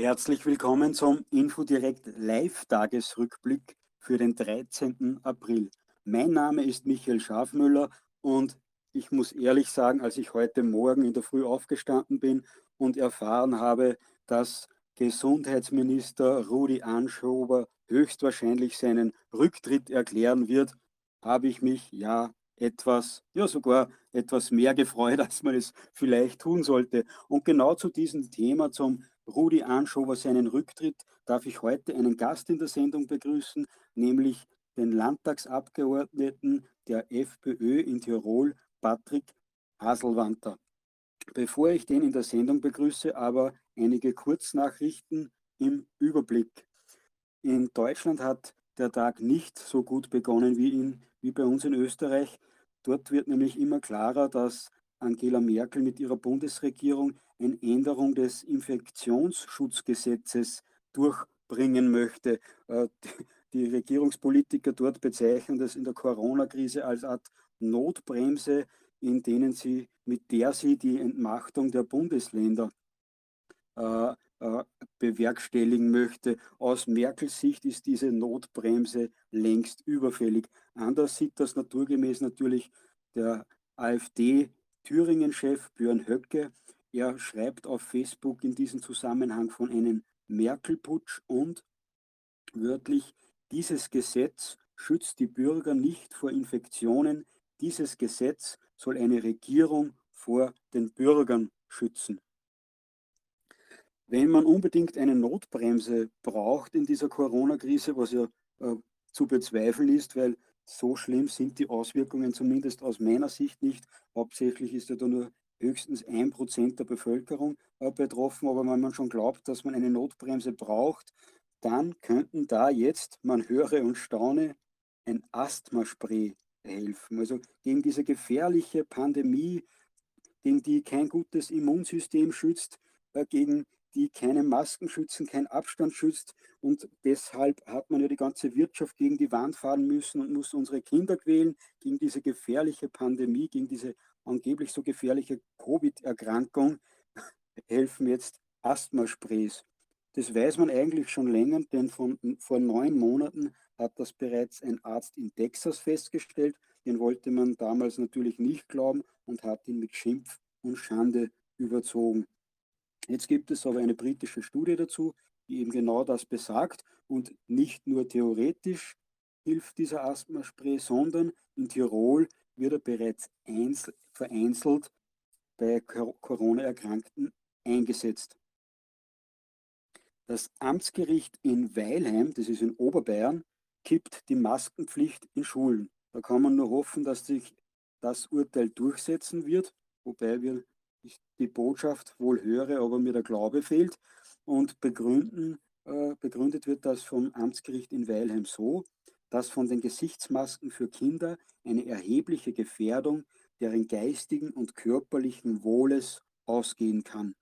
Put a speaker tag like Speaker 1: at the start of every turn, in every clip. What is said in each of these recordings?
Speaker 1: Herzlich willkommen zum Infodirekt Live-Tagesrückblick für den 13. April. Mein Name ist Michael Schafmüller und ich muss ehrlich sagen, als ich heute Morgen in der Früh aufgestanden bin und erfahren habe, dass Gesundheitsminister Rudi Anschober höchstwahrscheinlich seinen Rücktritt erklären wird, habe ich mich ja etwas, ja sogar etwas mehr gefreut, als man es vielleicht tun sollte. Und genau zu diesem Thema, zum Rudi Anschober seinen Rücktritt, darf ich heute einen Gast in der Sendung begrüßen, nämlich den Landtagsabgeordneten der FPÖ in Tirol, Patrick Haselwanter. Bevor ich den in der Sendung begrüße, aber einige Kurznachrichten im Überblick. In Deutschland hat der Tag nicht so gut begonnen wie, in, wie bei uns in Österreich. Dort wird nämlich immer klarer, dass Angela Merkel mit ihrer Bundesregierung eine Änderung des Infektionsschutzgesetzes durchbringen möchte. Äh, die Regierungspolitiker dort bezeichnen das in der Corona-Krise als Art Notbremse, in denen sie, mit der sie die Entmachtung der Bundesländer äh, äh, bewerkstelligen möchte. Aus Merkels Sicht ist diese Notbremse längst überfällig. Anders sieht das naturgemäß natürlich der AfD Thüringen-Chef Björn Höcke. Er schreibt auf Facebook in diesem Zusammenhang von einem Merkel-Putsch und wörtlich, dieses Gesetz schützt die Bürger nicht vor Infektionen. Dieses Gesetz soll eine Regierung vor den Bürgern schützen. Wenn man unbedingt eine Notbremse braucht in dieser Corona-Krise, was ja äh, zu bezweifeln ist, weil so schlimm sind die Auswirkungen zumindest aus meiner Sicht nicht. Hauptsächlich ist ja da nur höchstens ein Prozent der Bevölkerung äh, betroffen. Aber wenn man schon glaubt, dass man eine Notbremse braucht, dann könnten da jetzt, man höre und staune, ein Asthmaspray helfen. Also gegen diese gefährliche Pandemie, gegen die kein gutes Immunsystem schützt, äh, gegen die keine Masken schützen, keinen Abstand schützt. Und deshalb hat man ja die ganze Wirtschaft gegen die Wand fahren müssen und muss unsere Kinder quälen gegen diese gefährliche Pandemie, gegen diese angeblich so gefährliche Covid-Erkrankung, helfen jetzt Asthmasprays. Das weiß man eigentlich schon länger, denn von, vor neun Monaten hat das bereits ein Arzt in Texas festgestellt. Den wollte man damals natürlich nicht glauben und hat ihn mit Schimpf und Schande überzogen. Jetzt gibt es aber eine britische Studie dazu, die eben genau das besagt und nicht nur theoretisch hilft dieser Asthmaspray, sondern in Tirol wird er bereits vereinzelt bei Corona-Erkrankten eingesetzt. Das Amtsgericht in Weilheim, das ist in Oberbayern, kippt die Maskenpflicht in Schulen. Da kann man nur hoffen, dass sich das Urteil durchsetzen wird, wobei wir die Botschaft wohl höre, aber mir der Glaube fehlt. Und begründen, äh, begründet wird das vom Amtsgericht in Weilheim so, dass von den Gesichtsmasken für Kinder eine erhebliche Gefährdung deren geistigen und körperlichen Wohles ausgehen kann.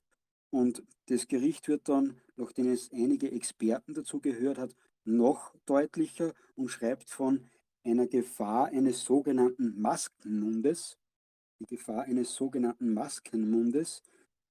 Speaker 1: Und das Gericht wird dann, nachdem es einige Experten dazu gehört hat, noch deutlicher und schreibt von einer Gefahr eines sogenannten Maskenmundes, die Gefahr eines sogenannten Maskenmundes,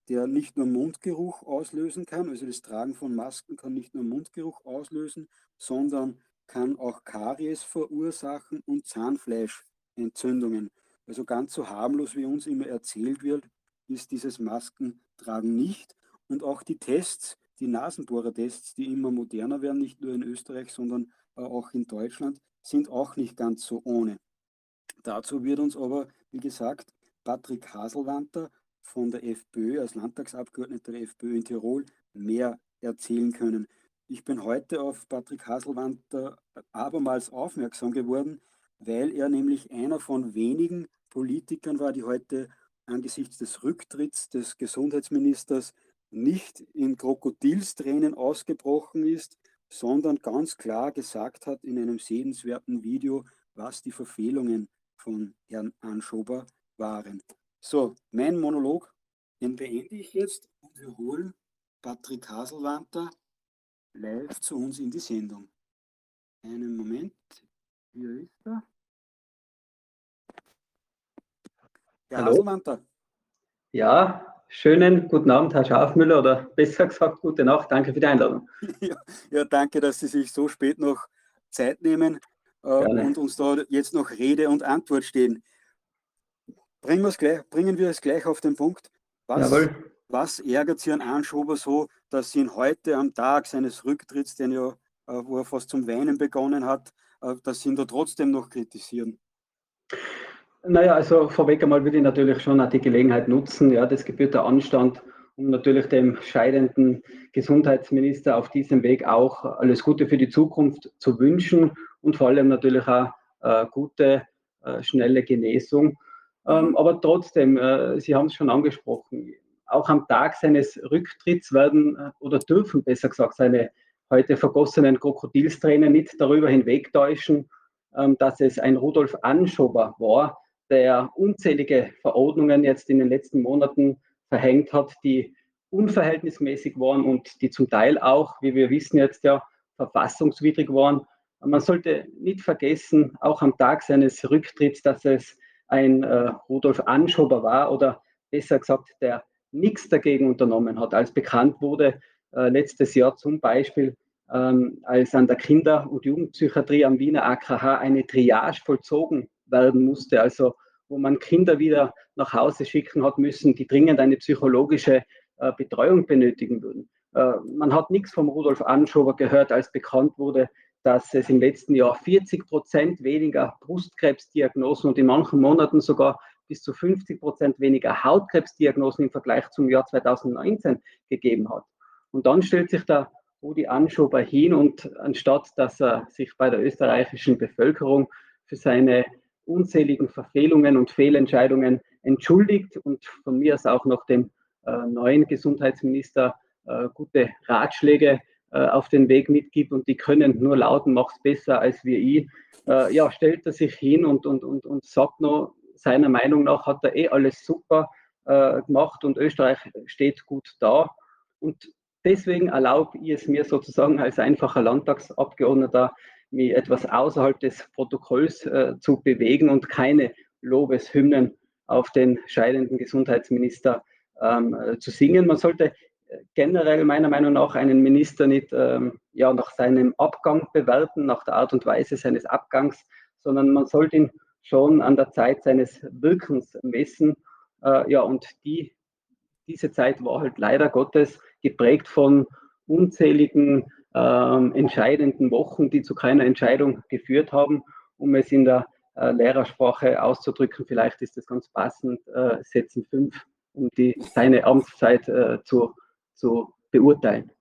Speaker 1: der nicht nur Mundgeruch auslösen kann, also das Tragen von Masken kann nicht nur Mundgeruch auslösen, sondern kann auch Karies verursachen und Zahnfleischentzündungen. Also ganz so harmlos, wie uns immer erzählt wird, ist dieses Maskentragen nicht. Und auch die Tests, die Nasenbohrertests, die immer moderner werden, nicht nur in Österreich, sondern auch in Deutschland, sind auch nicht ganz so ohne. Dazu wird uns aber, wie gesagt, Patrick Haselwanter von der FPÖ als Landtagsabgeordneter der FPÖ in Tirol mehr erzählen können. Ich bin heute auf Patrick Haselwanter abermals aufmerksam geworden, weil er nämlich einer von wenigen Politikern war, die heute angesichts des Rücktritts des Gesundheitsministers nicht in Krokodilstränen ausgebrochen ist, sondern ganz klar gesagt hat in einem sehenswerten Video, was die Verfehlungen von Herrn Anschober waren. So, mein Monolog, den beende ich jetzt und wir holen Patrick Haselwanter live zu uns in die Sendung. Einen Moment, hier ist er.
Speaker 2: Herr Hallo? Haselwanter. Ja. schönen guten Abend, Herr Schafmüller, oder besser gesagt, gute Nacht. Danke für die Einladung.
Speaker 1: Ja, ja danke, dass Sie sich so spät noch Zeit nehmen äh, und uns da jetzt noch Rede und Antwort stehen. Bringen, gleich, bringen wir es gleich auf den Punkt. Was, was ärgert Sie an Anschober so, dass Sie ihn heute am Tag seines Rücktritts, den ja, äh, wo er fast zum Weinen begonnen hat, äh, dass Sie ihn da trotzdem noch kritisieren?
Speaker 2: Naja, also vorweg einmal würde ich natürlich schon auch die Gelegenheit nutzen, ja, das gebührt der Anstand, um natürlich dem scheidenden Gesundheitsminister auf diesem Weg auch alles Gute für die Zukunft zu wünschen und vor allem natürlich auch äh, gute, äh, schnelle Genesung. Ähm, aber trotzdem, äh, Sie haben es schon angesprochen, auch am Tag seines Rücktritts werden äh, oder dürfen besser gesagt seine heute vergossenen Krokodilstränen nicht darüber hinwegtäuschen, ähm, dass es ein Rudolf Anschober war, der unzählige Verordnungen jetzt in den letzten Monaten verhängt hat, die unverhältnismäßig waren und die zum Teil auch, wie wir wissen jetzt ja, verfassungswidrig waren. Man sollte nicht vergessen, auch am Tag seines Rücktritts, dass es ein äh, Rudolf Anschober war oder besser gesagt, der nichts dagegen unternommen hat. Als bekannt wurde äh, letztes Jahr zum Beispiel, ähm, als an der Kinder- und Jugendpsychiatrie am Wiener AKH eine Triage vollzogen werden musste, also wo man Kinder wieder nach Hause schicken hat müssen, die dringend eine psychologische äh, Betreuung benötigen würden. Äh, man hat nichts vom Rudolf Anschober gehört, als bekannt wurde, dass es im letzten Jahr 40 Prozent weniger Brustkrebsdiagnosen und in manchen Monaten sogar bis zu 50 Prozent weniger Hautkrebsdiagnosen im Vergleich zum Jahr 2019 gegeben hat. Und dann stellt sich der Rudi Anschober hin und anstatt dass er sich bei der österreichischen Bevölkerung für seine unzähligen Verfehlungen und Fehlentscheidungen entschuldigt und von mir aus auch noch dem äh, neuen Gesundheitsminister äh, gute Ratschläge äh, auf den Weg mitgibt und die können nur lauten, macht es besser als wir ihn. Äh, ja, stellt er sich hin und, und, und, und sagt noch, seiner Meinung nach hat er eh alles super äh, gemacht und Österreich steht gut da. Und deswegen erlaube ich es mir sozusagen als einfacher Landtagsabgeordneter, mich etwas außerhalb des Protokolls äh, zu bewegen und keine Lobeshymnen auf den scheidenden Gesundheitsminister ähm, äh, zu singen. Man sollte äh, generell meiner Meinung nach einen Minister nicht ähm, ja, nach seinem Abgang bewerten, nach der Art und Weise seines Abgangs, sondern man sollte ihn schon an der Zeit seines Wirkens messen. Äh, ja, und die, diese Zeit war halt leider Gottes geprägt von unzähligen ähm, entscheidenden Wochen, die zu keiner Entscheidung geführt haben, um es in der äh, Lehrersprache auszudrücken. Vielleicht ist das ganz passend, äh, Sätzen 5, um die, seine Amtszeit äh, zu, zu beurteilen.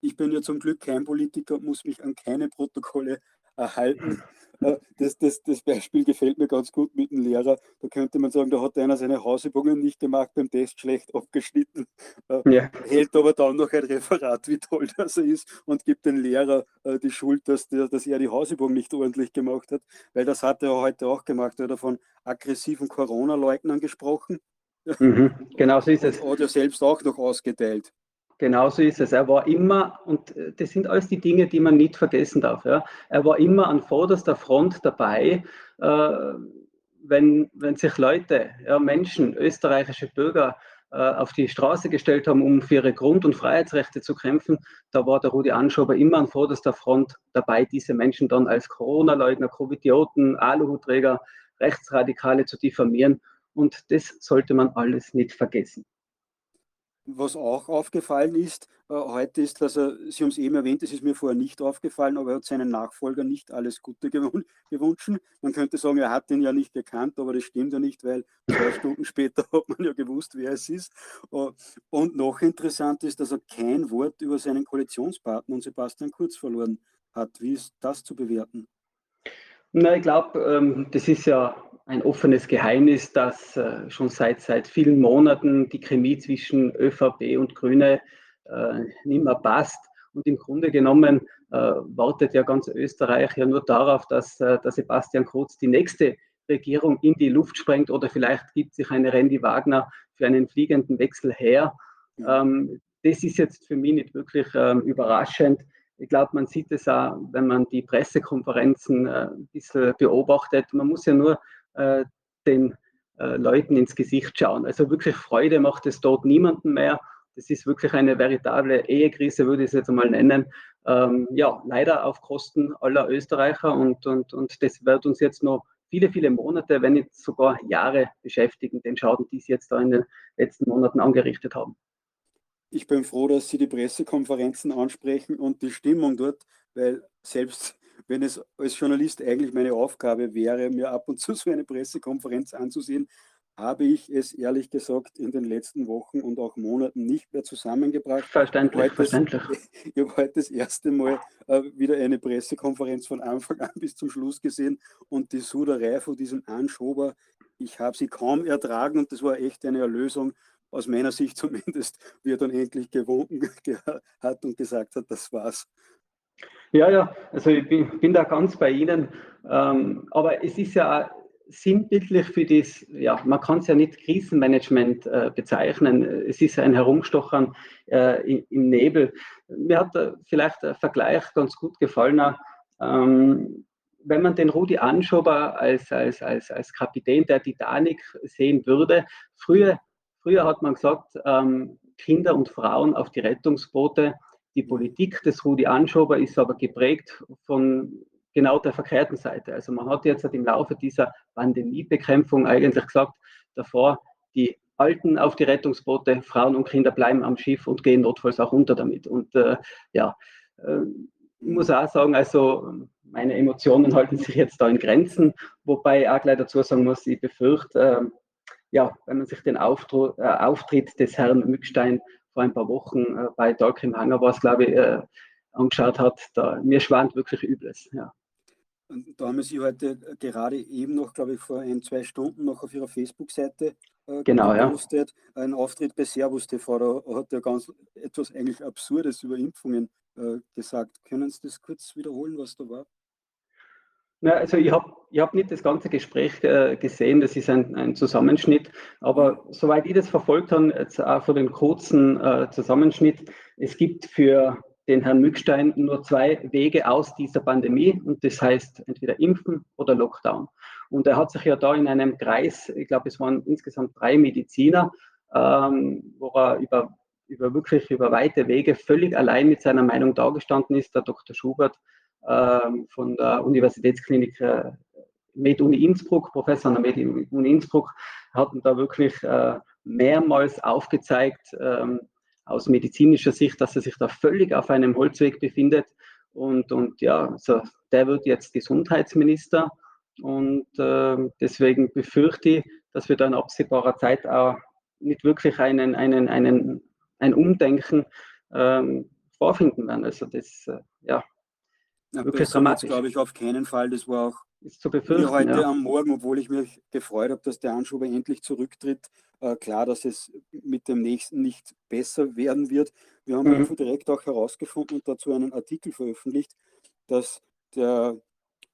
Speaker 1: Ich bin ja zum Glück kein Politiker muss mich an keine Protokolle erhalten. Äh, das, das, das Beispiel gefällt mir ganz gut mit dem Lehrer. Da könnte man sagen, da hat einer seine Hausübungen nicht gemacht, beim Test schlecht abgeschnitten, äh, ja. hält aber dann noch ein Referat, wie toll das ist, und gibt dem Lehrer äh, die Schuld, dass, der, dass er die Hausübung nicht ordentlich gemacht hat, weil das hat er heute auch gemacht. Er hat von aggressiven Corona-Leugnern gesprochen.
Speaker 2: Mhm, genau so ist es.
Speaker 1: Und hat er selbst auch noch ausgeteilt.
Speaker 2: Genauso ist es. Er war immer, und äh, das sind alles die Dinge, die man nicht vergessen darf. Ja. Er war immer an vorderster Front dabei, äh, wenn, wenn sich Leute, ja, Menschen, österreichische Bürger äh, auf die Straße gestellt haben, um für ihre Grund- und Freiheitsrechte zu kämpfen, da war der Rudi Anschober immer an vorderster Front dabei, diese Menschen dann als Corona-Leugner, Covidioten, Aluhutträger, Rechtsradikale zu diffamieren. Und das sollte man alles nicht vergessen.
Speaker 1: Was auch aufgefallen ist, äh, heute ist, dass er, Sie haben es eben erwähnt, es ist mir vorher nicht aufgefallen, aber er hat seinen Nachfolger nicht alles Gute gewünscht. Man könnte sagen, er hat ihn ja nicht gekannt, aber das stimmt ja nicht, weil zwei Stunden später hat man ja gewusst, wer es ist. Äh, und noch interessant ist, dass er kein Wort über seinen Koalitionspartner und Sebastian Kurz verloren hat. Wie ist das zu bewerten?
Speaker 2: Na, ich glaube, ähm, das ist ja ein offenes Geheimnis, dass äh, schon seit, seit vielen Monaten die Chemie zwischen ÖVP und Grüne äh, nicht mehr passt. Und im Grunde genommen äh, wartet ja ganz Österreich ja nur darauf, dass äh, der Sebastian Kurz die nächste Regierung in die Luft sprengt oder vielleicht gibt sich eine Randy Wagner für einen fliegenden Wechsel her. Ähm, das ist jetzt für mich nicht wirklich ähm, überraschend. Ich glaube, man sieht es auch, wenn man die Pressekonferenzen äh, ein bisschen beobachtet. Man muss ja nur äh, den äh, Leuten ins Gesicht schauen. Also wirklich Freude macht es dort niemandem mehr. Das ist wirklich eine veritable Ehekrise, würde ich es jetzt einmal nennen. Ähm, ja, leider auf Kosten aller Österreicher und, und, und das wird uns jetzt noch viele, viele Monate, wenn nicht sogar Jahre beschäftigen, den Schaden, die sie jetzt da in den letzten Monaten angerichtet haben.
Speaker 1: Ich bin froh, dass Sie die Pressekonferenzen ansprechen und die Stimmung dort, weil selbst wenn es als Journalist eigentlich meine Aufgabe wäre, mir ab und zu so eine Pressekonferenz anzusehen, habe ich es ehrlich gesagt in den letzten Wochen und auch Monaten nicht mehr zusammengebracht.
Speaker 2: Verständlich, heute verständlich.
Speaker 1: ich habe heute das erste Mal äh, wieder eine Pressekonferenz von Anfang an bis zum Schluss gesehen und die Suderei von diesem Anschober, ich habe sie kaum ertragen und das war echt eine Erlösung, aus meiner Sicht zumindest, wie er dann endlich gewunken hat und gesagt hat, das war's.
Speaker 2: Ja, ja, also ich bin, bin da ganz bei Ihnen. Ähm, aber es ist ja sinnbildlich für das, ja, man kann es ja nicht Krisenmanagement äh, bezeichnen. Es ist ein Herumstochern äh, im Nebel. Mir hat äh, vielleicht der Vergleich ganz gut gefallen. Ähm, wenn man den Rudi Anschober als, als, als, als Kapitän der Titanic sehen würde, früher, früher hat man gesagt, ähm, Kinder und Frauen auf die Rettungsboote. Die Politik des Rudi Anschober ist aber geprägt von genau der verkehrten Seite. Also man hat jetzt halt im Laufe dieser Pandemiebekämpfung eigentlich gesagt, davor die Alten auf die Rettungsboote, Frauen und Kinder bleiben am Schiff und gehen notfalls auch unter damit. Und äh, ja, äh, ich muss auch sagen, also meine Emotionen halten sich jetzt da in Grenzen, wobei ich auch gleich dazu sagen muss, ich befürchte, äh, ja, wenn man sich den Auftru äh, Auftritt des Herrn Mückstein vor ein paar Wochen äh, bei Dark im Hangar war es, glaube ich, äh, angeschaut hat, da, mir schwant wirklich Übles. Ja.
Speaker 1: Da haben Sie heute gerade eben noch, glaube ich, vor ein, zwei Stunden noch auf Ihrer Facebook-Seite
Speaker 2: äh, genau,
Speaker 1: gepostet, ja. einen Auftritt bei Servus TV. Da hat er ganz etwas eigentlich Absurdes über Impfungen äh, gesagt. Können Sie das kurz wiederholen, was da war?
Speaker 2: Na, also ich habe ich hab nicht das ganze Gespräch äh, gesehen, das ist ein, ein, Zusammenschnitt, aber soweit ich das verfolgt habe, jetzt auch für den kurzen äh, Zusammenschnitt, es gibt für den Herrn Mückstein nur zwei Wege aus dieser Pandemie und das heißt entweder Impfen oder Lockdown. Und er hat sich ja da in einem Kreis, ich glaube, es waren insgesamt drei Mediziner, ähm, wo er über, über wirklich über weite Wege völlig allein mit seiner Meinung dargestanden ist. Der Dr. Schubert von der Universitätsklinik äh, MedUni Innsbruck, Professor an der MedUni Innsbruck, hat da wirklich äh, mehrmals aufgezeigt, ähm, aus medizinischer Sicht, dass er sich da völlig auf einem Holzweg befindet. Und, und ja, also der wird jetzt Gesundheitsminister. Und äh, deswegen befürchte ich, dass wir da in absehbarer Zeit auch nicht wirklich einen, einen, einen, ein Umdenken ähm, vorfinden werden. Also das, äh, ja,
Speaker 1: ja, wirklich dramatisch. glaube ich auf keinen Fall. Das war auch
Speaker 2: ist zu befürchten.
Speaker 1: heute
Speaker 2: ja.
Speaker 1: am Morgen, obwohl ich mich gefreut habe, dass der Anschuber endlich zurücktritt, äh, klar, dass es mit dem nächsten nicht besser werden wird. Wir haben mhm. direkt auch herausgefunden und dazu einen Artikel veröffentlicht, dass der,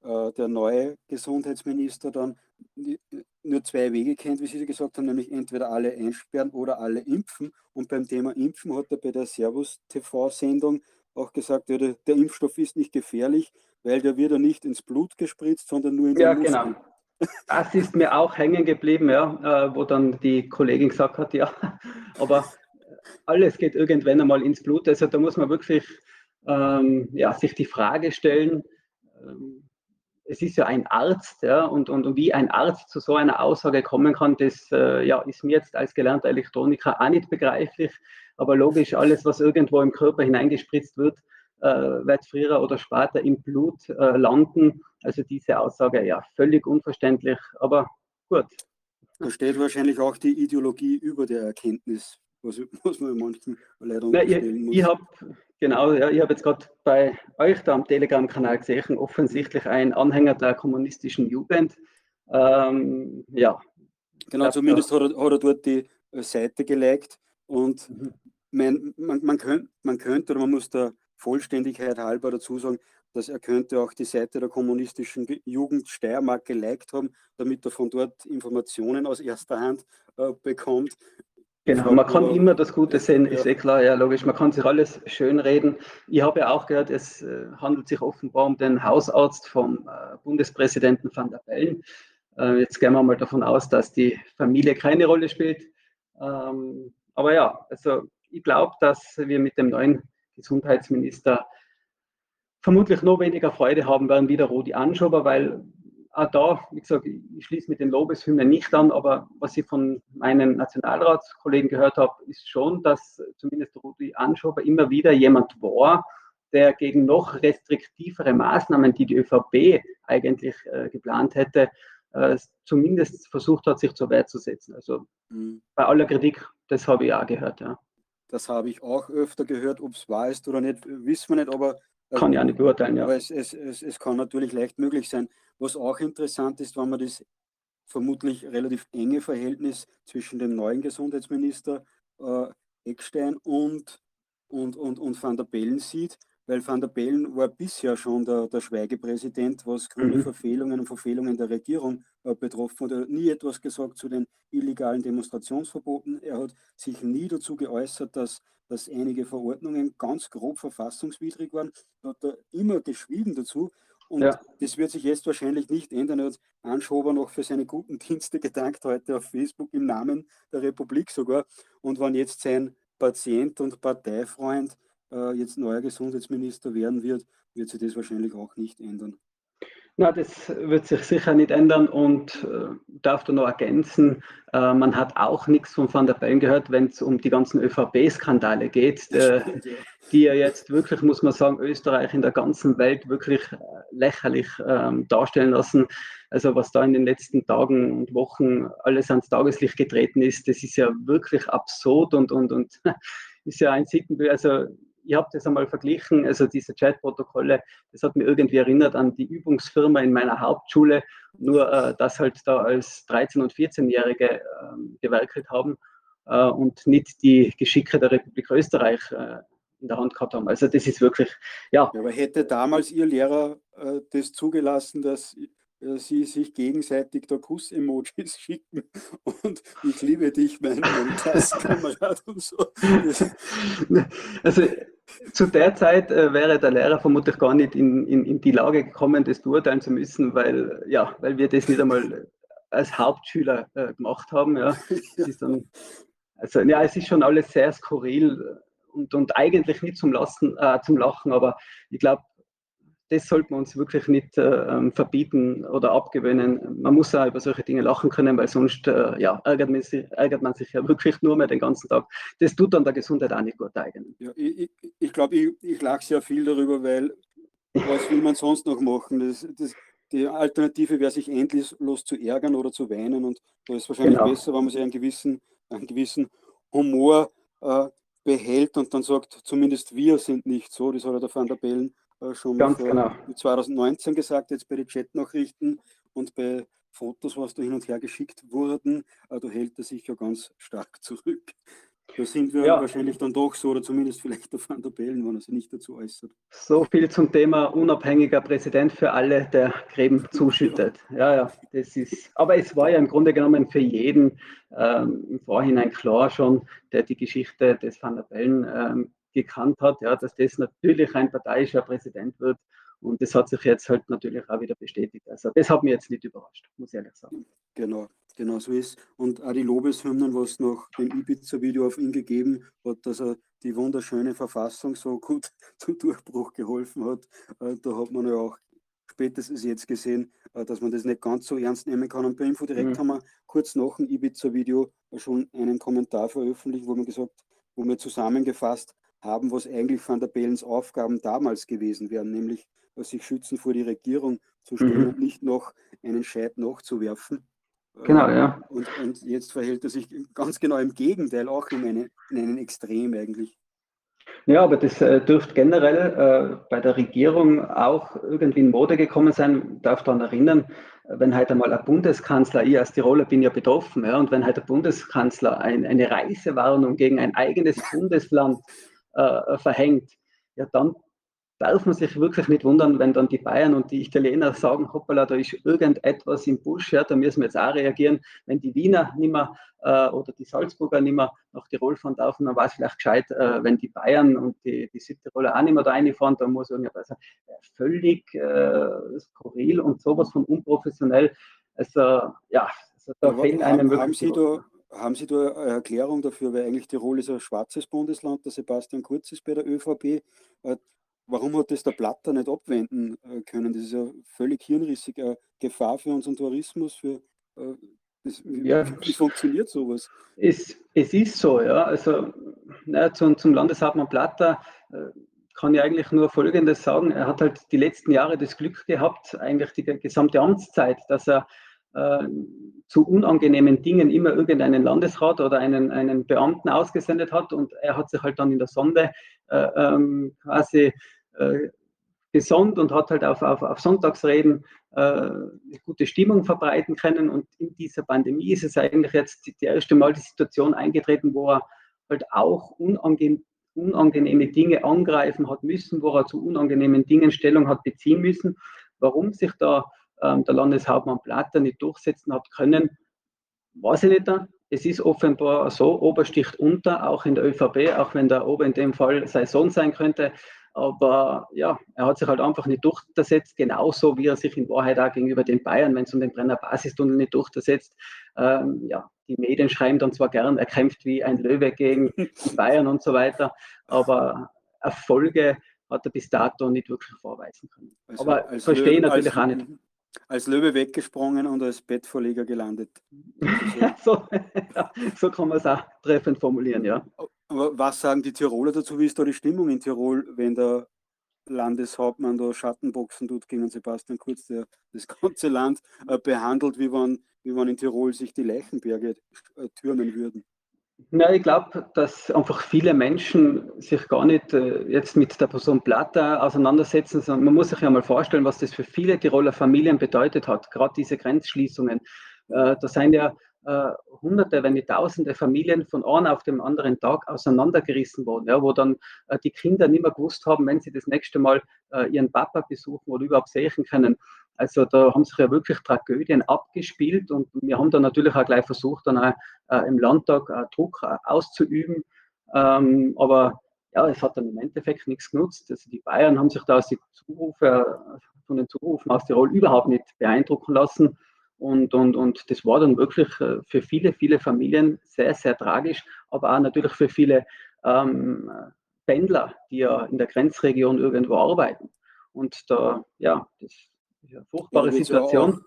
Speaker 1: äh, der neue Gesundheitsminister dann nur zwei Wege kennt, wie Sie gesagt haben, nämlich entweder alle einsperren oder alle impfen. Und beim Thema Impfen hat er bei der Servus TV-Sendung auch gesagt, ja, der, der Impfstoff ist nicht gefährlich, weil der wird ja nicht ins Blut gespritzt, sondern nur in
Speaker 2: ja, den Muskeln. Genau. Das ist mir auch hängen geblieben, ja, äh, wo dann die Kollegin gesagt hat, ja, aber alles geht irgendwann einmal ins Blut. Also da muss man wirklich ähm, ja, sich die Frage stellen, ähm, es ist ja ein Arzt, ja, und, und, und, wie ein Arzt zu so einer Aussage kommen kann, das äh, ja, ist mir jetzt als gelernter Elektroniker auch nicht begreiflich. Aber logisch, alles, was irgendwo im Körper hineingespritzt wird, äh, wird früher oder später im Blut äh, landen. Also diese Aussage, ja, völlig unverständlich, aber gut.
Speaker 1: Da steht wahrscheinlich auch die Ideologie über der Erkenntnis, was, was man manchen
Speaker 2: leider unterstellen muss. Ich, ich habe genau, ja, ich habe jetzt gerade bei euch da am Telegram-Kanal gesehen, offensichtlich ein Anhänger der kommunistischen Jugend. Ähm, ja.
Speaker 1: Genau, zumindest hat er, hat er, dort die äh, Seite gelegt und mhm. man, man, man, könnt, man könnte oder man muss da Vollständigkeit halber dazu sagen, dass er könnte auch die Seite der kommunistischen Jugend Steiermark geliked haben, damit er von dort Informationen aus erster Hand äh, bekommt.
Speaker 2: Genau, man kann immer das Gute sehen, ist ja. eh klar, ja logisch, man kann sich alles schönreden. Ich habe ja auch gehört, es äh, handelt sich offenbar um den Hausarzt vom äh, Bundespräsidenten van der Bellen. Äh, jetzt gehen wir mal davon aus, dass die Familie keine Rolle spielt. Ähm, aber ja, also ich glaube, dass wir mit dem neuen Gesundheitsminister vermutlich noch weniger Freude haben werden wie der Rudi Anschober, weil auch da, wie gesagt, ich schließe mit den Lobeshymnen nicht an, aber was ich von meinen Nationalratskollegen gehört habe, ist schon, dass zumindest Rudi Anschober immer wieder jemand war, der gegen noch restriktivere Maßnahmen, die die ÖVP eigentlich äh, geplant hätte, äh, zumindest versucht hat, sich zur Wehr zu setzen. Also mhm. bei aller Kritik, das habe ich auch gehört. Ja.
Speaker 1: Das habe ich auch öfter gehört, ob es wahr ist oder nicht, wissen wir nicht, aber.
Speaker 2: Äh, kann ich auch nicht beurteilen, ja.
Speaker 1: Aber es, es, es, es kann natürlich leicht möglich sein. Was auch interessant ist, wenn man das vermutlich relativ enge Verhältnis zwischen dem neuen Gesundheitsminister äh, Eckstein und, und, und, und Van der Bellen sieht, weil Van der Bellen war bisher schon der, der Schweigepräsident, was grüne mhm. Verfehlungen und Verfehlungen der Regierung äh, betroffen hat. Er hat nie etwas gesagt zu den illegalen Demonstrationsverboten. Er hat sich nie dazu geäußert, dass, dass einige Verordnungen ganz grob verfassungswidrig waren. Er hat er immer geschwiegen dazu. Und ja. das wird sich jetzt wahrscheinlich nicht ändern. Er hat Anschober noch für seine guten Dienste gedankt, heute auf Facebook im Namen der Republik sogar. Und wenn jetzt sein Patient und Parteifreund äh, jetzt neuer Gesundheitsminister werden wird, wird sich das wahrscheinlich auch nicht ändern.
Speaker 2: Na, das wird sich sicher nicht ändern und äh, darf da noch ergänzen, äh, man hat auch nichts von Van der Bellen gehört, wenn es um die ganzen ÖVP-Skandale geht, äh, die ja jetzt wirklich, muss man sagen, Österreich in der ganzen Welt wirklich äh, lächerlich ähm, darstellen lassen. Also was da in den letzten Tagen und Wochen alles ans Tageslicht getreten ist, das ist ja wirklich absurd und, und, und ist ja ein Sittenbild. Also ich habe das einmal verglichen, also diese Chatprotokolle, das hat mir irgendwie erinnert an die Übungsfirma in meiner Hauptschule, nur äh, dass halt da als 13- und 14-Jährige äh, gewerkelt haben äh, und nicht die Geschicke der Republik Österreich äh, in der Hand gehabt haben. Also das ist wirklich, ja.
Speaker 1: ja aber hätte damals Ihr Lehrer äh, das zugelassen, dass äh, sie sich gegenseitig da Kuss-Emojis schicken und ich liebe dich, mein, mein Klassenkamerad und so.
Speaker 2: Also zu der Zeit äh, wäre der Lehrer vermutlich gar nicht in, in, in die Lage gekommen, das beurteilen zu müssen, weil, ja, weil wir das nicht einmal als Hauptschüler äh, gemacht haben. Ja. Dann, also ja, es ist schon alles sehr skurril und, und eigentlich nicht zum, Lassen, äh, zum Lachen, aber ich glaube, das sollte man uns wirklich nicht äh, ähm, verbieten oder abgewöhnen. Man muss auch über solche Dinge lachen können, weil sonst äh, ja, ärgert, man sich, ärgert man sich ja wirklich nur mehr den ganzen Tag. Das tut dann der Gesundheit auch nicht gut eigenen.
Speaker 1: Ja, ich glaube, ich, glaub, ich, ich lache sehr viel darüber, weil was will man sonst noch machen? Das, das, die Alternative wäre, sich endlos zu ärgern oder zu weinen. Und da ist wahrscheinlich genau. besser, wenn man sich einen gewissen, einen gewissen Humor äh, behält und dann sagt, zumindest wir sind nicht so. Das hat er der Van der Bellen äh, schon Ganz vor, genau. 2019 gesagt, jetzt bei den Chatnachrichten und bei Fotos, was da hin und her geschickt wurden, äh, da hält er sich ja ganz stark zurück. Da sind wir ja. wahrscheinlich dann doch so, oder zumindest vielleicht der Van der Bellen, wenn er sich nicht dazu äußert.
Speaker 2: So viel zum Thema unabhängiger Präsident für alle, der Gräben zuschüttet. Ja, ja, das ist, aber es war ja im Grunde genommen für jeden ähm, im Vorhinein klar schon, der die Geschichte des Van der Bellen ähm, gekannt hat, ja, dass das natürlich ein parteiischer Präsident wird. Und das hat sich jetzt halt natürlich auch wieder bestätigt. Also das hat mich jetzt nicht überrascht, muss ich ehrlich sagen.
Speaker 1: Genau, genau so ist. Und auch die Lobeshymnen, was nach dem Ibiza-Video auf ihn gegeben hat, dass er die wunderschöne Verfassung so gut zum Durchbruch geholfen hat, äh, da hat man ja auch spätestens jetzt gesehen, äh, dass man das nicht ganz so ernst nehmen kann. Und bei Infodirekt mhm. haben wir kurz nach dem Ibiza-Video schon einen Kommentar veröffentlicht, wo wir gesagt, wo wir zusammengefasst haben, was eigentlich Van der Bellens Aufgaben damals gewesen wären, nämlich sich schützen vor die Regierung zu stellen mhm. und nicht noch einen Scheit nachzuwerfen.
Speaker 2: Genau, ja.
Speaker 1: Und, und, jetzt verhält er sich ganz genau im Gegenteil, auch in, eine, in einen Extrem eigentlich.
Speaker 2: Ja, aber das äh, dürfte generell äh, bei der Regierung auch irgendwie in Mode gekommen sein. Ich darf daran erinnern, wenn halt einmal ein Bundeskanzler, ich als Tiroler bin ja betroffen, ja, und wenn halt der Bundeskanzler ein, eine Reisewarnung gegen ein eigenes Bundesland äh, verhängt, ja, dann darf man sich wirklich nicht wundern, wenn dann die Bayern und die Italiener sagen, hoppala, da ist irgendetwas im Busch, ja, da müssen wir jetzt auch reagieren. Wenn die Wiener nicht mehr äh, oder die Salzburger nicht mehr nach Tirol fahren dürfen, dann war es vielleicht gescheit, äh, wenn die Bayern und die, die Südtiroler auch nicht mehr da reinfahren, dann muss ich sagen, also, völlig äh, skurril und sowas von unprofessionell. Also ja, also da
Speaker 1: fehlen einem haben Sie da haben Sie da eine Erklärung dafür, weil eigentlich Tirol ist ein schwarzes Bundesland, der Sebastian Kurz ist bei der ÖVP. Äh, warum hat das der Platter nicht abwenden äh, können? Das ist ja völlig hirnrissig, eine Gefahr für unseren Tourismus, für äh, das, wie, ja, wie, funktioniert sowas?
Speaker 2: Es, es ist so, ja. Also na, zum, zum Landeshauptmann Platter kann ich eigentlich nur Folgendes sagen. Er hat halt die letzten Jahre das Glück gehabt, eigentlich die gesamte Amtszeit, dass er zu unangenehmen Dingen immer irgendeinen Landesrat oder einen, einen Beamten ausgesendet hat und er hat sich halt dann in der Sonde äh, ähm, quasi äh, gesonnt und hat halt auf, auf, auf Sonntagsreden äh, gute Stimmung verbreiten können und in dieser Pandemie ist es eigentlich jetzt die erste Mal die Situation eingetreten, wo er halt auch unangenehm unangenehme Dinge angreifen hat müssen, wo er zu unangenehmen Dingen Stellung hat beziehen müssen. Warum sich da ähm, der Landeshauptmann Platter nicht durchsetzen hat können, weiß ich nicht. Es ist offenbar so, Ober sticht unter, auch in der ÖVP, auch wenn der Ober in dem Fall sein Sohn sein könnte. Aber ja, er hat sich halt einfach nicht durchgesetzt, genauso wie er sich in Wahrheit auch gegenüber den Bayern, wenn es um den Brenner Basistunnel nicht durchsetzt. Ähm, ja, die Medien schreiben dann zwar gern, er kämpft wie ein Löwe gegen die Bayern und so weiter, aber Erfolge hat er bis dato nicht wirklich vorweisen können. Also aber verstehe ich natürlich als, auch nicht
Speaker 1: als Löwe weggesprungen und als Bettvorleger gelandet.
Speaker 2: so, so, kann man es auch treffend formulieren, ja.
Speaker 1: Aber was sagen die Tiroler dazu? Wie ist da die Stimmung in Tirol, wenn der Landeshauptmann da Schattenboxen tut gegen Sebastian Kurz, der das ganze Land äh, behandelt, wie wenn, wie wenn in Tirol sich die Leichenberge äh, türmen würden?
Speaker 2: Na, ich glaube, dass einfach viele Menschen sich gar nicht äh, jetzt mit der Person Platter auseinandersetzen, sondern man muss sich ja mal vorstellen, was das für viele Tiroler Familien bedeutet hat, gerade diese Grenzschließungen. Äh, da sind ja äh, Hunderte, wenn nicht Tausende Familien von einem auf dem anderen Tag auseinandergerissen worden, ja, wo dann äh, die Kinder nicht mehr gewusst haben, wenn sie das nächste Mal äh, ihren Papa besuchen oder überhaupt sehen können. Also da haben sich ja wirklich Tragödien abgespielt und wir haben dann natürlich auch gleich versucht, dann auch äh, im Landtag äh, Druck äh, auszuüben. Ähm, aber ja, es hat dann im Endeffekt nichts genutzt. Also die Bayern haben sich da aus die Zurufe, von den Zurufen aus Tirol überhaupt nicht beeindrucken lassen. Und, und, und das war dann wirklich äh, für viele, viele Familien sehr, sehr tragisch, aber auch natürlich für viele ähm, Pendler, die ja in der Grenzregion irgendwo arbeiten. Und da, ja, das ja, furchtbare ja, Situation.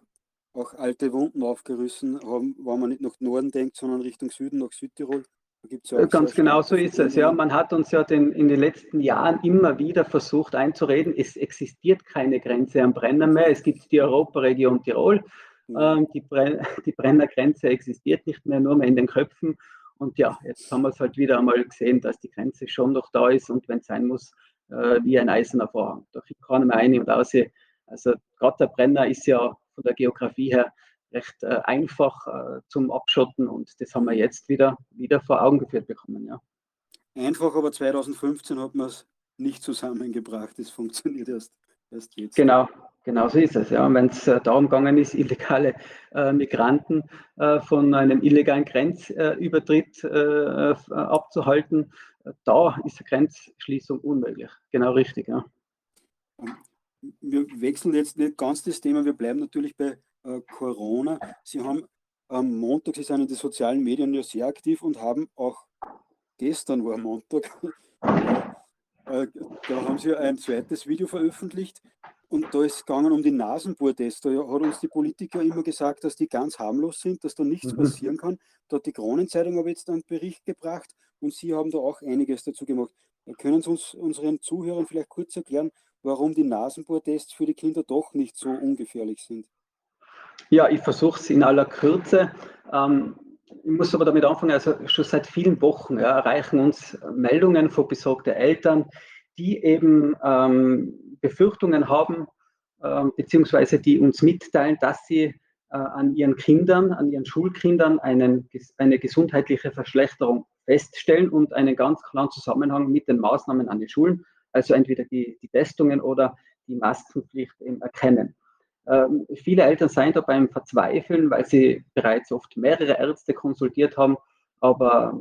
Speaker 1: Auch, auch, alte Wunden aufgerissen haben, wenn man nicht nach Norden denkt, sondern Richtung Süden, nach Südtirol.
Speaker 2: Ja Ganz genau so ist es. Ja, man hat uns ja den, in den letzten Jahren immer wieder versucht einzureden, es existiert keine Grenze am Brenner mehr. Es gibt die Europaregion Tirol. Ähm, die, Bren die Brennergrenze existiert nicht mehr, nur mehr in den Köpfen. Und ja, jetzt haben wir es halt wieder einmal gesehen, dass die Grenze schon noch da ist und wenn es sein muss, äh, wie ein eiserner Vorhang. Da kriegt keiner mehr ein und aus. Also gerade der Brenner ist ja von der Geografie her recht äh, einfach äh, zum Abschotten und das haben wir jetzt wieder, wieder vor Augen geführt bekommen. Ja.
Speaker 1: Einfach, aber 2015 hat man es nicht zusammengebracht. Das funktioniert erst, erst jetzt.
Speaker 2: Genau, genau so ist es. Ja. Wenn es äh, darum gegangen ist, illegale äh, Migranten äh, von einem illegalen Grenzübertritt äh, abzuhalten, da ist eine Grenzschließung unmöglich. Genau richtig. Ja
Speaker 1: wir wechseln jetzt nicht ganz das Thema, wir bleiben natürlich bei äh, Corona. Sie haben am Montag, Sie sind in den sozialen Medien ja sehr aktiv und haben auch gestern war Montag, äh, da haben Sie ein zweites Video veröffentlicht und da ist es gegangen um die Nasenbohrtests. Da hat uns die Politiker immer gesagt, dass die ganz harmlos sind, dass da nichts mhm. passieren kann. Da hat die Kronenzeitung aber jetzt einen Bericht gebracht und Sie haben da auch einiges dazu gemacht. Können Sie uns unseren Zuhörern vielleicht kurz erklären, warum die Nasenbohrtests für die Kinder doch nicht so ungefährlich sind?
Speaker 2: Ja, ich versuche es in aller Kürze. Ähm, ich muss aber damit anfangen, also schon seit vielen Wochen ja, erreichen uns Meldungen von besorgten Eltern, die eben ähm, Befürchtungen haben, ähm, beziehungsweise die uns mitteilen, dass sie äh, an ihren Kindern, an ihren Schulkindern einen, eine gesundheitliche Verschlechterung feststellen und einen ganz klaren Zusammenhang mit den Maßnahmen an den Schulen also entweder die, die Testungen oder die Maskenpflicht erkennen. Ähm, viele Eltern seien da beim Verzweifeln, weil sie bereits oft mehrere Ärzte konsultiert haben, aber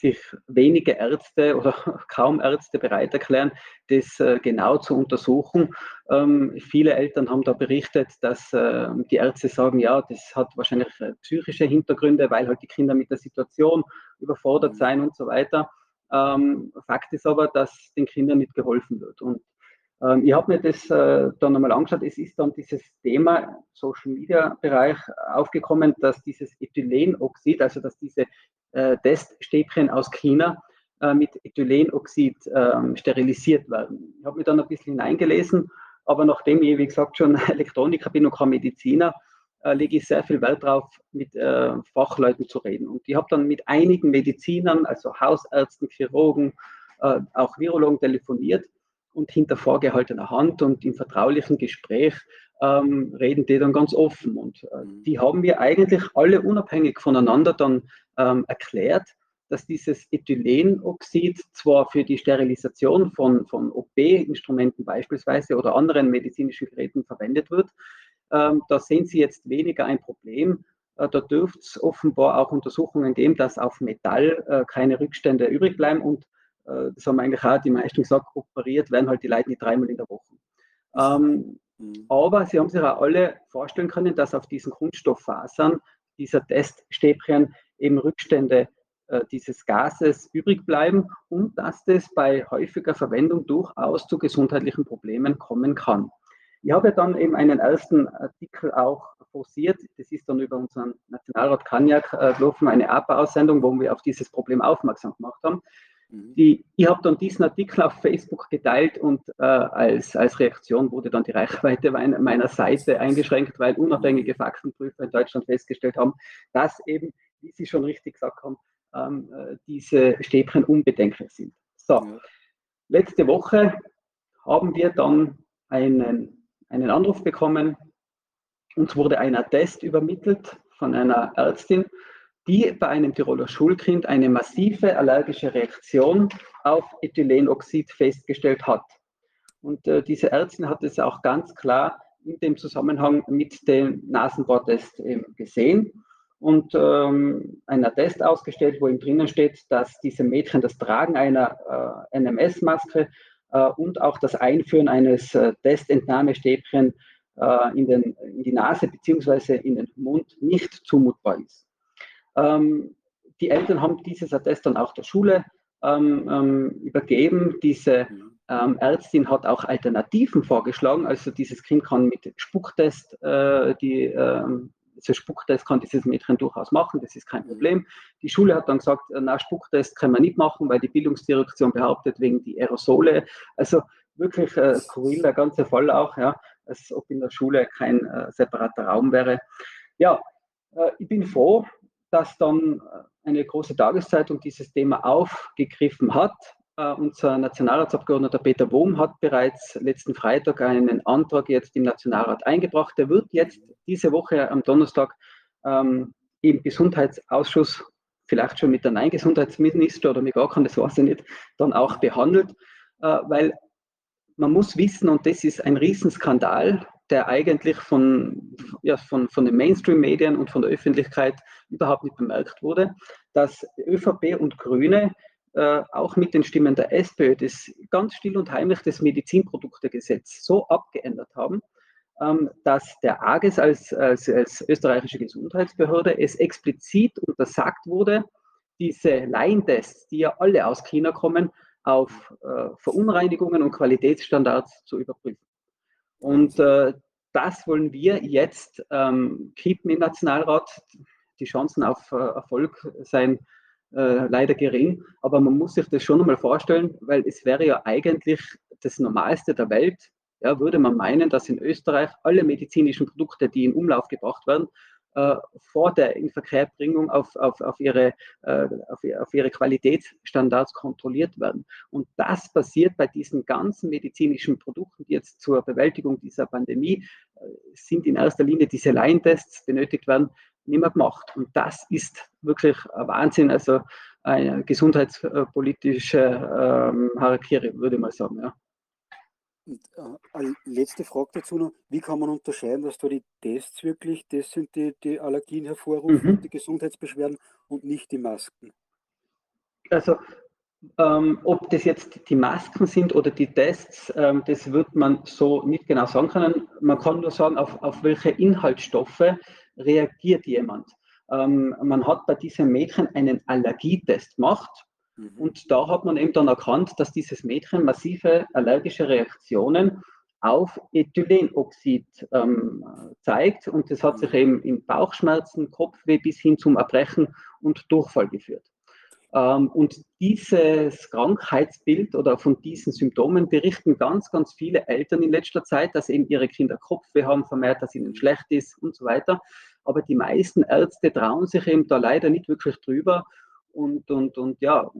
Speaker 2: sich wenige Ärzte oder kaum Ärzte bereit erklären, das äh, genau zu untersuchen. Ähm, viele Eltern haben da berichtet, dass äh, die Ärzte sagen, ja, das hat wahrscheinlich äh, psychische Hintergründe, weil halt die Kinder mit der Situation überfordert seien und so weiter. Ähm, Fakt ist aber, dass den Kindern nicht geholfen wird. Und ähm, ich habe mir das äh, dann einmal angeschaut. Es ist dann dieses Thema Social Media Bereich aufgekommen, dass dieses Ethylenoxid, also dass diese Teststäbchen aus China äh, mit Ethylenoxid ähm, sterilisiert werden. Ich habe mich dann ein bisschen hineingelesen, aber nachdem ich, wie gesagt, schon Elektroniker bin und kein Mediziner, äh, lege ich sehr viel Wert darauf, mit äh, Fachleuten zu reden. Und ich habe dann mit einigen Medizinern, also Hausärzten, Chirurgen, äh, auch Virologen telefoniert und hinter vorgehaltener Hand und im vertraulichen Gespräch ähm, reden die dann ganz offen. Und äh, mhm. die haben mir eigentlich alle unabhängig voneinander dann ähm, erklärt, dass dieses Ethylenoxid zwar für die Sterilisation von, von OP-Instrumenten beispielsweise oder anderen medizinischen Geräten verwendet wird, ähm, da sehen Sie jetzt weniger ein Problem. Äh, da dürfte es offenbar auch Untersuchungen geben, dass auf Metall äh, keine Rückstände übrig bleiben und äh, das haben eigentlich auch die meisten gesagt, operiert werden halt die Leute nicht dreimal in der Woche. Ähm, mhm. Aber sie haben sich auch alle vorstellen können, dass auf diesen Kunststofffasern dieser Teststäbchen eben Rückstände äh, dieses Gases übrig bleiben und dass das bei häufiger Verwendung durchaus zu gesundheitlichen Problemen kommen kann. Ich habe dann eben einen ersten Artikel auch forciert. Das ist dann über unseren Nationalrat Kanyak äh, gelaufen, eine APA-Aussendung, wo wir auf dieses Problem aufmerksam gemacht haben. Mhm. Die, ich habe dann diesen Artikel auf Facebook geteilt und äh, als, als Reaktion wurde dann die Reichweite meiner Seite eingeschränkt, weil unabhängige Faktenprüfer in Deutschland festgestellt haben, dass eben, wie Sie schon richtig gesagt haben, ähm, äh, diese Stäbchen unbedenklich sind. So, letzte Woche haben wir dann einen, einen Anruf bekommen. Uns wurde ein Attest übermittelt von einer Ärztin, die bei einem Tiroler Schulkind eine massive allergische Reaktion auf Ethylenoxid festgestellt hat. Und äh, diese Ärztin hat es auch ganz klar in dem Zusammenhang mit dem Nasenbohrtest gesehen und ähm, einen Attest ausgestellt, wo ihm drinnen steht, dass diese Mädchen das Tragen einer äh, NMS-Maske äh, und auch das Einführen eines äh, Testentnahmestäbchen äh, in, den, in die Nase bzw. in den Mund nicht zumutbar ist. Ähm, die Eltern haben dieses Attest dann auch der Schule ähm, ähm, übergeben. Diese ähm, Ärztin hat auch Alternativen vorgeschlagen. Also dieses Kind kann mit Spucktest, äh, die, äh, also Spucktest kann dieses Mädchen durchaus machen, das ist kein Problem. Die Schule hat dann gesagt, äh, na, Spucktest kann man nicht machen, weil die Bildungsdirektion behauptet, wegen die Aerosole. Also wirklich äh, skurril, der ganze Fall auch, ja, als ob in der Schule kein äh, separater Raum wäre. Ja, äh, ich bin froh, dass dann äh, eine große Tageszeitung dieses Thema aufgegriffen hat. Uh, unser Nationalratsabgeordneter Peter Wohm hat bereits letzten Freitag einen Antrag jetzt im Nationalrat eingebracht. Der wird jetzt diese Woche am Donnerstag ähm, im Gesundheitsausschuss, vielleicht schon mit der Nein-Gesundheitsminister oder mit gar keinem, das weiß ich nicht, dann auch behandelt, äh, weil man muss wissen, und das ist ein Riesenskandal, der eigentlich von, ja, von, von den Mainstream-Medien und von der Öffentlichkeit überhaupt nicht bemerkt wurde, dass ÖVP und Grüne äh, auch mit den Stimmen der SPÖ das ganz still und heimlich das Medizinproduktegesetz so abgeändert haben, ähm, dass der AGES als, als, als österreichische Gesundheitsbehörde es explizit untersagt wurde, diese Laientests, die ja alle aus China kommen, auf äh, Verunreinigungen und Qualitätsstandards zu überprüfen. Und äh, das wollen wir jetzt ähm, kippen im Nationalrat. Die Chancen auf äh, Erfolg seien äh, leider gering, aber man muss sich das schon einmal vorstellen, weil es wäre ja eigentlich das Normalste der Welt, ja, würde man meinen, dass in Österreich alle medizinischen Produkte, die in Umlauf gebracht werden, äh, vor der Inverkehrbringung auf, auf, auf, ihre, äh, auf, auf, ihre Qualitätsstandards kontrolliert werden. Und das passiert bei diesen ganzen medizinischen Produkten, die jetzt zur Bewältigung dieser Pandemie äh, sind in erster Linie diese Laientests benötigt werden, nicht mehr gemacht. Und das ist wirklich ein Wahnsinn, also eine gesundheitspolitische ähm, Harakiri, würde ich mal sagen. Ja.
Speaker 1: Und, äh, letzte Frage dazu noch, wie kann man unterscheiden, dass da die Tests wirklich, das sind die, die Allergien hervorrufen, mhm. die Gesundheitsbeschwerden und nicht die Masken?
Speaker 2: Also ähm, ob das jetzt die Masken sind oder die Tests, ähm, das wird man so nicht genau sagen können. Man kann nur sagen, auf, auf welche Inhaltsstoffe reagiert jemand. Ähm, man hat bei diesem Mädchen einen Allergietest gemacht mhm. und da hat man eben dann erkannt, dass dieses Mädchen massive allergische Reaktionen auf Ethylenoxid ähm, zeigt und das hat sich eben in Bauchschmerzen, Kopfweh bis hin zum Erbrechen und Durchfall geführt. Ähm, und dieses Krankheitsbild oder von diesen Symptomen berichten ganz, ganz viele Eltern in letzter Zeit, dass eben ihre Kinder Kopfweh haben, vermehrt, dass ihnen schlecht ist und so weiter. Aber die meisten Ärzte trauen sich eben da leider nicht wirklich drüber und, und, und ja,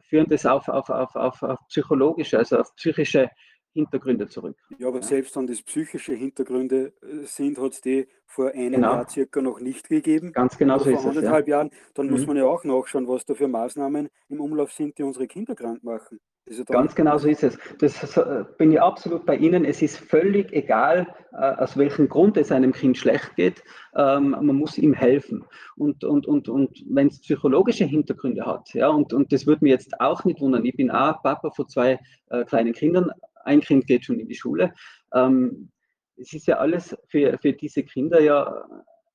Speaker 2: führen das auf, auf, auf, auf, auf psychologische, also auf psychische Hintergründe zurück.
Speaker 1: Ja, aber selbst wenn das psychische Hintergründe äh, sind, hat es die vor einem genau. Jahr circa noch nicht gegeben.
Speaker 2: Ganz genau so
Speaker 1: ist vor anderthalb ja. Jahren. Dann mhm. muss man ja auch nachschauen, was da für Maßnahmen im Umlauf sind, die unsere Kinder krank machen.
Speaker 2: Ganz genau so ist es. Das äh, bin ich absolut bei Ihnen. Es ist völlig egal, äh, aus welchem Grund es einem Kind schlecht geht. Ähm, man muss ihm helfen. Und, und, und, und wenn es psychologische Hintergründe hat, ja, und, und das würde mich jetzt auch nicht wundern. Ich bin auch Papa von zwei äh, kleinen Kindern, ein Kind geht schon in die Schule. Ähm, es ist ja alles für, für diese Kinder ja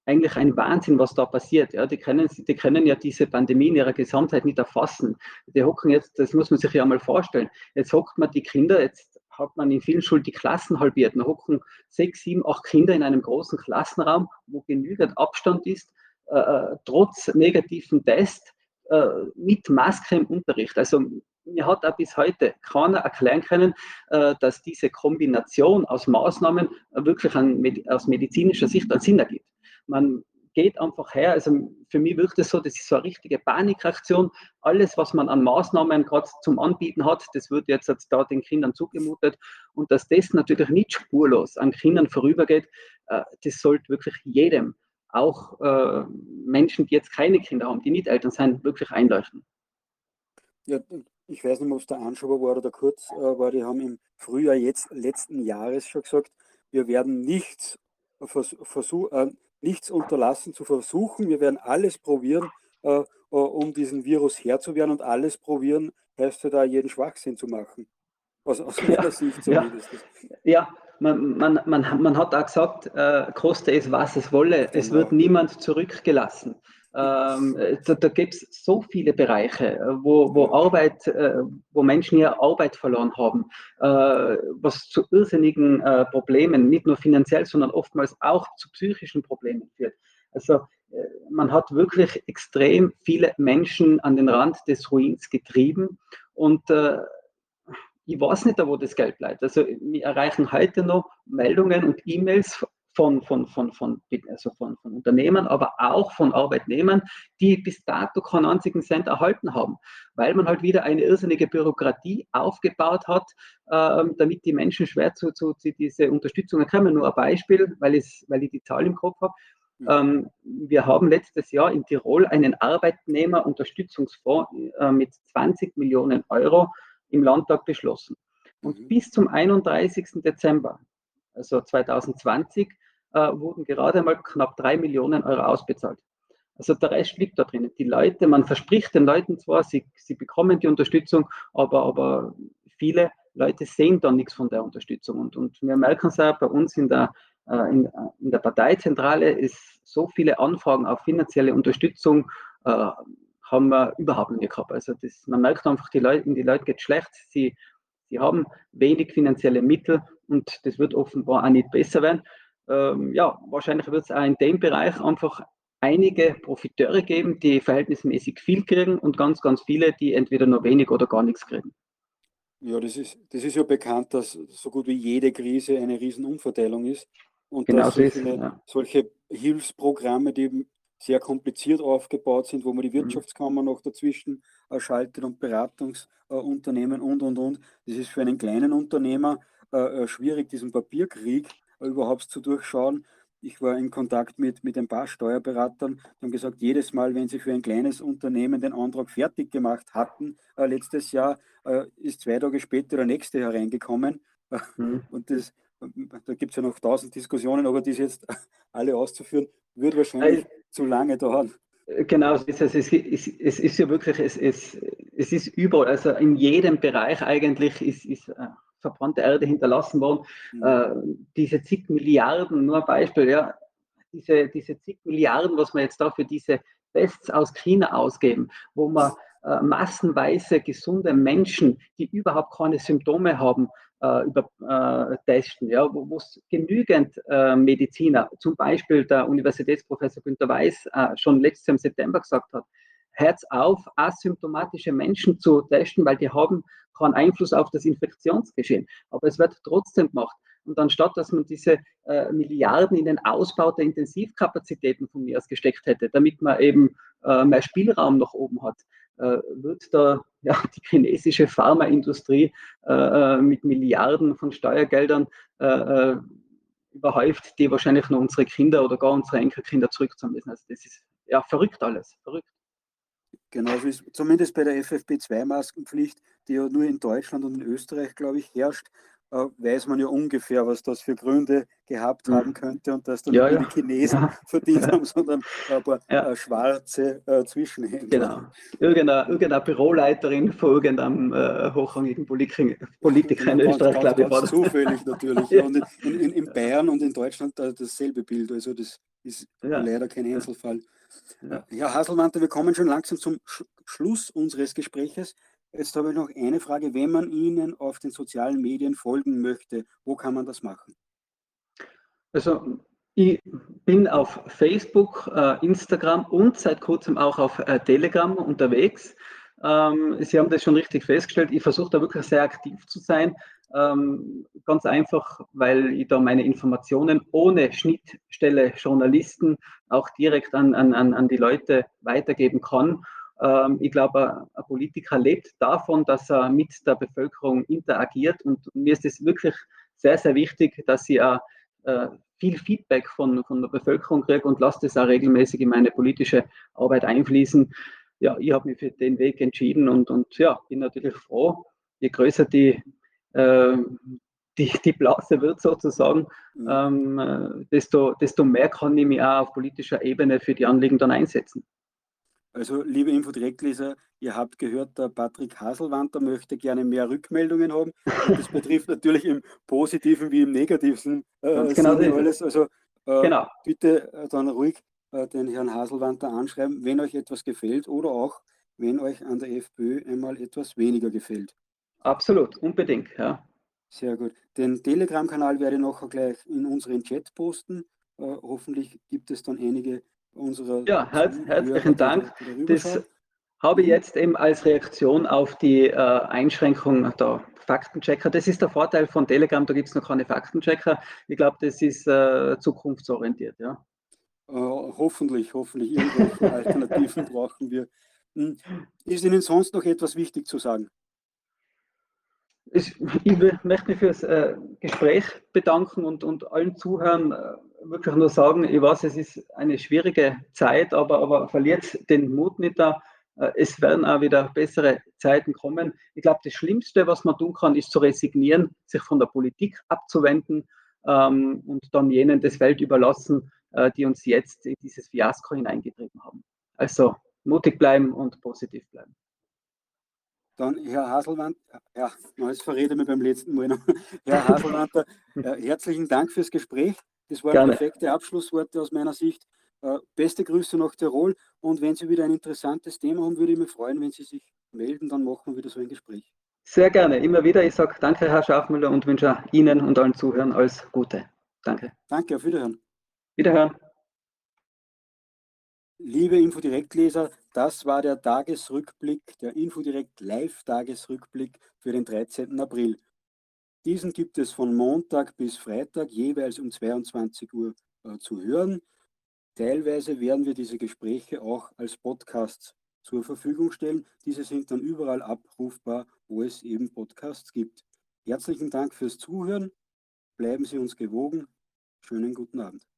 Speaker 2: eigentlich ein Wahnsinn, was da passiert. Ja, die, können, die können ja diese Pandemie in ihrer Gesamtheit nicht erfassen. Die hocken jetzt, das muss man sich ja mal vorstellen. Jetzt hockt man die Kinder, jetzt hat man in vielen Schulen die Klassen halbiert. Da hocken sechs, sieben, acht Kinder in einem großen Klassenraum, wo genügend Abstand ist, äh, äh trotz negativen Test, äh, mit Maske im Unterricht. Also mir hat auch bis heute keiner erklären können, äh, dass diese Kombination aus Maßnahmen wirklich an, aus medizinischer Sicht einen Sinn ergibt. Man geht einfach her, also für mich wirkt es so, das ist so eine richtige Panikreaktion. Alles, was man an Maßnahmen gerade zum Anbieten hat, das wird jetzt da den Kindern zugemutet. Und dass das natürlich nicht spurlos an Kindern vorübergeht, äh, das sollte wirklich jedem, auch äh, Menschen, die jetzt keine Kinder haben, die nicht Eltern sind, wirklich einleuchten.
Speaker 1: Ja, ich weiß nicht, ob es der Anschober war oder kurz äh, war, die haben im Frühjahr jetzt letzten Jahres schon gesagt, wir werden nichts, vers versuch, äh, nichts unterlassen zu versuchen, wir werden alles probieren, äh, äh um diesen Virus Herr zu werden und alles probieren heißt ja da jeden Schwachsinn zu machen.
Speaker 2: Aus, aus meiner ja, Sicht zumindest. Ja, ja man, man, man, man hat auch gesagt, äh, koste es, was es wolle, genau. es wird niemand zurückgelassen. Ähm, da, da gibt es so viele Bereiche, äh, wo, wo Arbeit, äh, wo Menschen ihre Arbeit verloren haben, äh, was zu irrsinnigen äh, Problemen, nicht nur finanziell, sondern oftmals auch zu psychischen Problemen führt. Also äh, man hat wirklich extrem viele Menschen an den Rand des Ruins getrieben und äh, ich weiß nicht, wo das Geld bleibt. Also wir erreichen heute noch Meldungen und E-Mails von, von, von, von, also von, von Unternehmen, aber auch von Arbeitnehmern, die bis dato keinen einzigen Cent erhalten haben, weil man halt wieder eine irrsinnige Bürokratie aufgebaut hat, äh, damit die Menschen schwer zu, zu, zu diese Unterstützung kommen. Nur ein Beispiel, weil, ich, weil ich die Zahl im Kopf habe. Mhm. Ähm, wir haben letztes Jahr in Tirol einen Arbeitnehmerunterstützungsfonds äh, mit 20 Millionen Euro im Landtag beschlossen. Und mhm. bis zum 31. Dezember, also 2020, äh, wurden gerade mal knapp drei Millionen Euro ausbezahlt. Also der Rest liegt da drin. Die Leute, man verspricht den Leuten zwar, sie, sie bekommen die Unterstützung, aber, aber viele Leute sehen da nichts von der Unterstützung. Und, und wir merken es auch bei uns in der, äh, in, in, der Parteizentrale ist so viele Anfragen auf finanzielle Unterstützung äh, haben wir überhaupt nicht gehabt. Also das, man merkt einfach, die Leute, die Leute geht schlecht, sie, sie haben wenig finanzielle Mittel und das wird offenbar auch nicht besser werden ähm, ja, wahrscheinlich wird es auch in dem Bereich einfach einige Profiteure geben, die verhältnismäßig viel kriegen und ganz, ganz viele, die entweder nur wenig oder gar nichts kriegen.
Speaker 1: Ja, das ist, das ist ja bekannt, dass so gut wie jede Krise eine Riesenumverteilung ist. Und
Speaker 2: genau
Speaker 1: dass solche, ist, ja. solche Hilfsprogramme, die sehr kompliziert aufgebaut sind, wo man die mhm. Wirtschaftskammer noch dazwischen schaltet und Beratungsunternehmen und, und, und. Das ist für einen kleinen Unternehmer äh, äh schwierig, diesen Papierkrieg überhaupt zu durchschauen. Ich war in Kontakt mit, mit ein paar Steuerberatern, die haben gesagt, jedes Mal, wenn sie für ein kleines Unternehmen den Antrag fertig gemacht hatten, äh, letztes Jahr, äh, ist zwei Tage später der nächste hereingekommen. Mhm. Und das, da gibt es ja noch tausend Diskussionen, aber dies jetzt alle auszuführen, würde wahrscheinlich also, zu lange dauern.
Speaker 2: Genau, es ist, es ist, es ist ja wirklich, es, es, es ist überall, also in jedem Bereich eigentlich ist, ist äh, verbrannte Erde hinterlassen worden. Mhm. Äh, diese zig Milliarden, nur ein Beispiel, ja, diese, diese zig Milliarden, was wir jetzt da für diese Tests aus China ausgeben, wo man äh, massenweise gesunde Menschen, die überhaupt keine Symptome haben, äh, über, äh, testen, ja, wo es genügend äh, Mediziner, zum Beispiel der Universitätsprofessor Günter Weiß, äh, schon letztes Jahr im September gesagt hat, Herz auf, asymptomatische Menschen zu testen, weil die haben keinen Einfluss auf das Infektionsgeschehen. Aber es wird trotzdem gemacht. Und anstatt dass man diese äh, Milliarden in den Ausbau der Intensivkapazitäten von mir aus gesteckt hätte, damit man eben äh, mehr Spielraum nach oben hat, äh, wird da ja, die chinesische Pharmaindustrie äh, äh, mit Milliarden von Steuergeldern äh, überhäuft, die wahrscheinlich nur unsere Kinder oder gar unsere Enkelkinder zurückzahlen müssen. Also das ist ja verrückt alles, verrückt.
Speaker 1: Genauso ist zumindest bei der FFP2-Maskenpflicht, die ja nur in Deutschland und in Österreich, glaube ich, herrscht, äh, weiß man ja ungefähr, was das für Gründe gehabt mhm. haben könnte und dass dann ja, nicht ja. die Chinesen ja. verdient haben, sondern ein paar äh, schwarze äh, Zwischenhändler.
Speaker 2: Genau. Irgendeine, irgendeine Büroleiterin von irgendeinem äh, hochrangigen Politiker, Politiker in Österreich,
Speaker 1: glaube ich. Ganz zufällig natürlich. Und in, in, in, Bayern und in Deutschland dasselbe Bild. Also das ist leider kein Einzelfall. Ja. Haselmann, wir kommen schon langsam zum Sch Schluss unseres Gespräches. Jetzt habe ich noch eine Frage. Wenn man Ihnen auf den sozialen Medien folgen möchte, wo kann man das machen?
Speaker 2: Also ich bin auf Facebook, äh, Instagram und seit kurzem auch auf äh, Telegram unterwegs. Ähm, Sie haben das schon richtig festgestellt. Ich versuche da wirklich sehr aktiv zu sein. Ähm, ganz einfach, weil ich da meine Informationen ohne Schnittstelle Journalisten auch direkt an, an, an die Leute weitergeben kann. Ähm, ich glaube, ein Politiker lebt davon, dass er mit der Bevölkerung interagiert und mir ist es wirklich sehr, sehr wichtig, dass ich auch äh, viel Feedback von, von der Bevölkerung kriege und lasse das auch regelmäßig in meine politische Arbeit einfließen ja, ich habe mich für den Weg entschieden und, und ja, bin natürlich froh, je größer die, äh, die, die Blase wird sozusagen, mhm. ähm, äh, desto, desto mehr kann ich mich auch auf politischer Ebene für die Anliegen dann einsetzen.
Speaker 1: Also, liebe Infodirektleser, ihr habt gehört, der Patrick Haselwander möchte gerne mehr Rückmeldungen haben. Und das betrifft natürlich im positiven wie im negativen
Speaker 2: äh, genau
Speaker 1: alles. Also, äh, genau. bitte äh, dann ruhig äh, den Herrn Haselwanter anschreiben, wenn euch etwas gefällt oder auch, wenn euch an der FPÖ einmal etwas weniger gefällt.
Speaker 2: Absolut, unbedingt, ja.
Speaker 1: Sehr gut. Den Telegram-Kanal werde ich noch gleich in unseren Chat posten. Äh, hoffentlich gibt es dann einige unserer.
Speaker 2: Ja, herz, herzlichen Dank. Das habe ich jetzt eben als Reaktion auf die äh, Einschränkung der Faktenchecker. Das ist der Vorteil von Telegram, da gibt es noch keine Faktenchecker. Ich glaube, das ist äh, zukunftsorientiert. Ja.
Speaker 1: Äh, hoffentlich, hoffentlich. Irgendwelche Alternativen brauchen wir. Hm. Ist Ihnen sonst noch etwas wichtig zu sagen?
Speaker 2: Ich, möchte mich für das äh, Gespräch bedanken und, und allen Zuhören äh, wirklich nur sagen, ich weiß, es ist eine schwierige Zeit, aber, aber verliert den Mut nicht da. Es werden auch wieder bessere Zeiten kommen. Ich glaube, das Schlimmste, was man tun kann, ist zu resignieren, sich von der Politik abzuwenden ähm, und dann jenen das Feld überlassen, die uns jetzt in dieses Fiasko hineingetrieben haben. Also mutig bleiben und positiv bleiben.
Speaker 1: Dann Herr Haselwand, ja, jetzt verrede ich beim letzten Mal noch. Herr Haselwand, äh, herzlichen Dank fürs Gespräch. Das waren Gerne. perfekte Abschlussworte aus meiner Sicht. Äh, beste Grüße nach Tirol und wenn Sie wieder ein interessantes Thema haben, würde ich mich freuen, wenn Sie sich melden, dann machen wir wieder so ein Gespräch.
Speaker 2: Sehr gerne, immer wieder. Ich sage danke, Herr Schafmüller, und wünsche Ihnen und allen Zuhörern alles Gute. Danke.
Speaker 1: Danke, auf Wiederhören.
Speaker 2: Wiederhören.
Speaker 1: Liebe Infodirektleser, das war der Tagesrückblick, der Infodirekt Live-Tagesrückblick für den 13. April. Diesen gibt es von Montag bis Freitag jeweils um 22 Uhr äh, zu hören. Teilweise werden wir diese Gespräche auch als Podcasts zur Verfügung stellen. Diese sind dann überall abrufbar, wo es eben Podcasts gibt. Herzlichen Dank fürs Zuhören. Bleiben Sie uns gewogen. Schönen guten Abend.